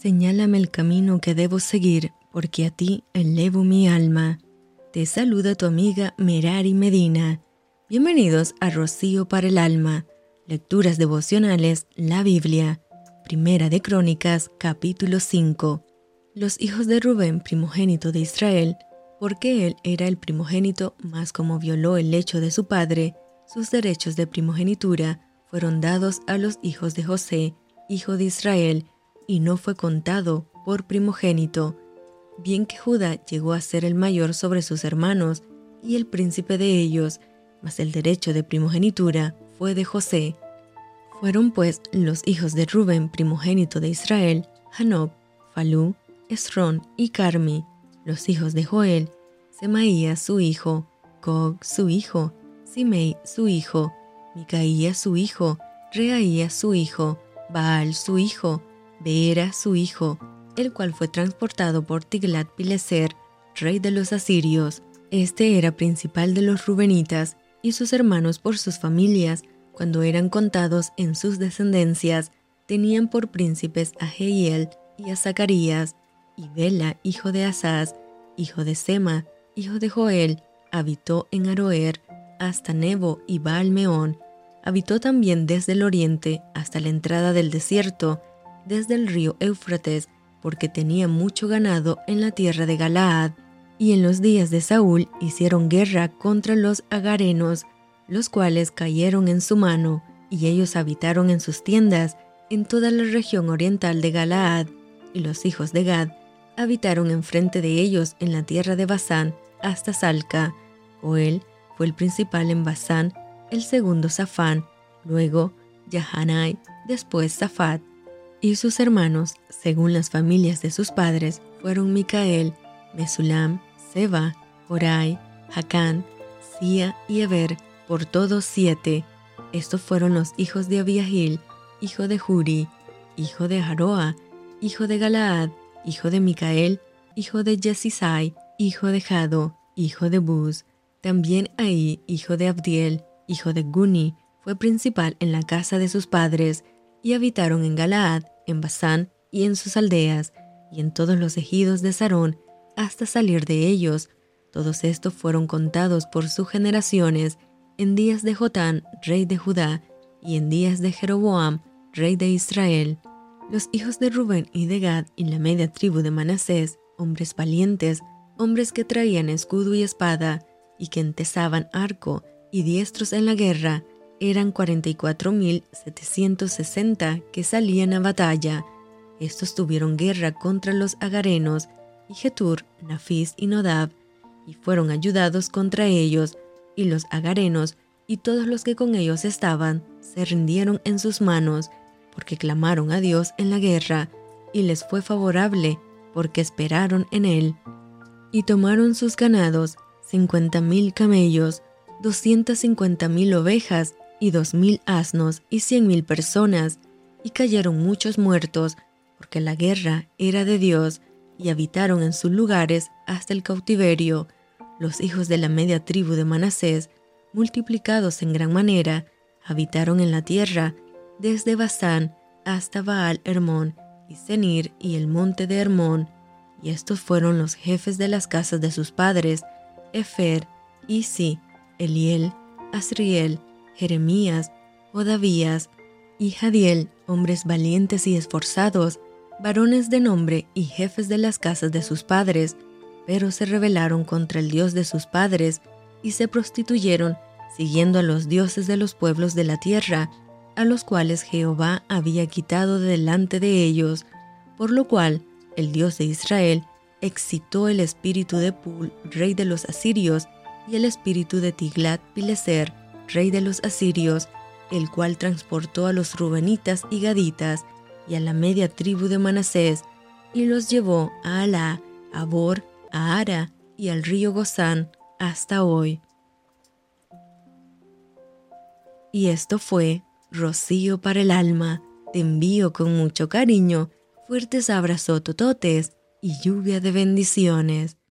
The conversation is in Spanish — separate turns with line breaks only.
Señálame el camino que debo seguir, porque a ti elevo mi alma. Te saluda tu amiga Merari Medina. Bienvenidos a Rocío para el Alma, Lecturas Devocionales, la Biblia. Primera de Crónicas, capítulo 5. Los hijos de Rubén, primogénito de Israel, porque él era el primogénito, más como violó el lecho de su padre, sus derechos de primogenitura fueron dados a los hijos de José, hijo de Israel, y no fue contado por primogénito, bien que Judá llegó a ser el mayor sobre sus hermanos y el príncipe de ellos, mas el derecho de primogenitura fue de José. Fueron pues los hijos de Rubén, primogénito de Israel, Hanob, Falú, Esrón y Carmi, los hijos de Joel, Semaía su hijo, Gog su hijo, Simei su hijo, Micaía su hijo, Reaía su hijo, Baal su hijo, Beera su hijo, el cual fue transportado por Tiglat-Pileser, rey de los asirios. Este era principal de los rubenitas y sus hermanos por sus familias, cuando eran contados en sus descendencias, tenían por príncipes a Jehiel y a Zacarías, y Bela, hijo de Asaz, hijo de Sema, hijo de Joel, habitó en Aroer hasta Nebo y Baal-Meón. Habitó también desde el oriente hasta la entrada del desierto, desde el río Éufrates, porque tenía mucho ganado en la tierra de Galaad. Y en los días de Saúl hicieron guerra contra los agarenos, los cuales cayeron en su mano, y ellos habitaron en sus tiendas en toda la región oriental de Galaad, y los hijos de Gad habitaron enfrente de ellos en la tierra de Basán hasta Salca. Joel fue el principal en Basán, el segundo Safán, luego Yahanai, después Safat y sus hermanos, según las familias de sus padres, fueron Micael, Mesulam, Seba, Horai, Hacán, Sia y Eber, por todos siete. Estos fueron los hijos de Abiahil, hijo de Juri, hijo de Haroa, hijo de Galaad, hijo de Micael, hijo de Jesisai, hijo de Jado, hijo de Buz. También ahí, hijo de Abdiel, hijo de Guni, fue principal en la casa de sus padres, y habitaron en Galaad, en Basán y en sus aldeas, y en todos los ejidos de Sarón, hasta salir de ellos. Todos estos fueron contados por sus generaciones en días de Jotán, rey de Judá, y en días de Jeroboam, rey de Israel. Los hijos de Rubén y de Gad y la media tribu de Manasés, hombres valientes, hombres que traían escudo y espada, y que entesaban arco, y diestros en la guerra, eran 44.760 que salían a batalla. Estos tuvieron guerra contra los agarenos, y Getur, Nafis y Nodab, y fueron ayudados contra ellos, y los agarenos y todos los que con ellos estaban se rindieron en sus manos, porque clamaron a Dios en la guerra, y les fue favorable, porque esperaron en él. Y tomaron sus ganados, cincuenta mil camellos, doscientas cincuenta mil ovejas y dos mil asnos y cien mil personas, y cayeron muchos muertos, porque la guerra era de Dios, y habitaron en sus lugares hasta el cautiverio. Los hijos de la media tribu de Manasés, multiplicados en gran manera, habitaron en la tierra, desde Basán hasta Baal Hermón, y Senir y el monte de Hermón, y estos fueron los jefes de las casas de sus padres, Efer, Isi, Eliel, Asriel, Jeremías, Odavías y Jadiel, hombres valientes y esforzados, varones de nombre y jefes de las casas de sus padres, pero se rebelaron contra el Dios de sus padres y se prostituyeron, siguiendo a los dioses de los pueblos de la tierra, a los cuales Jehová había quitado de delante de ellos, por lo cual el Dios de Israel excitó el espíritu de Pul, rey de los asirios, y el espíritu de Tiglat-Pileser, rey de los asirios, el cual transportó a los rubenitas y gaditas y a la media tribu de Manasés, y los llevó a Alá, a Bor, a Ara y al río Gozán hasta hoy. Y esto fue Rocío para el alma. Te envío con mucho cariño, fuertes abrazos tototes y lluvia de bendiciones.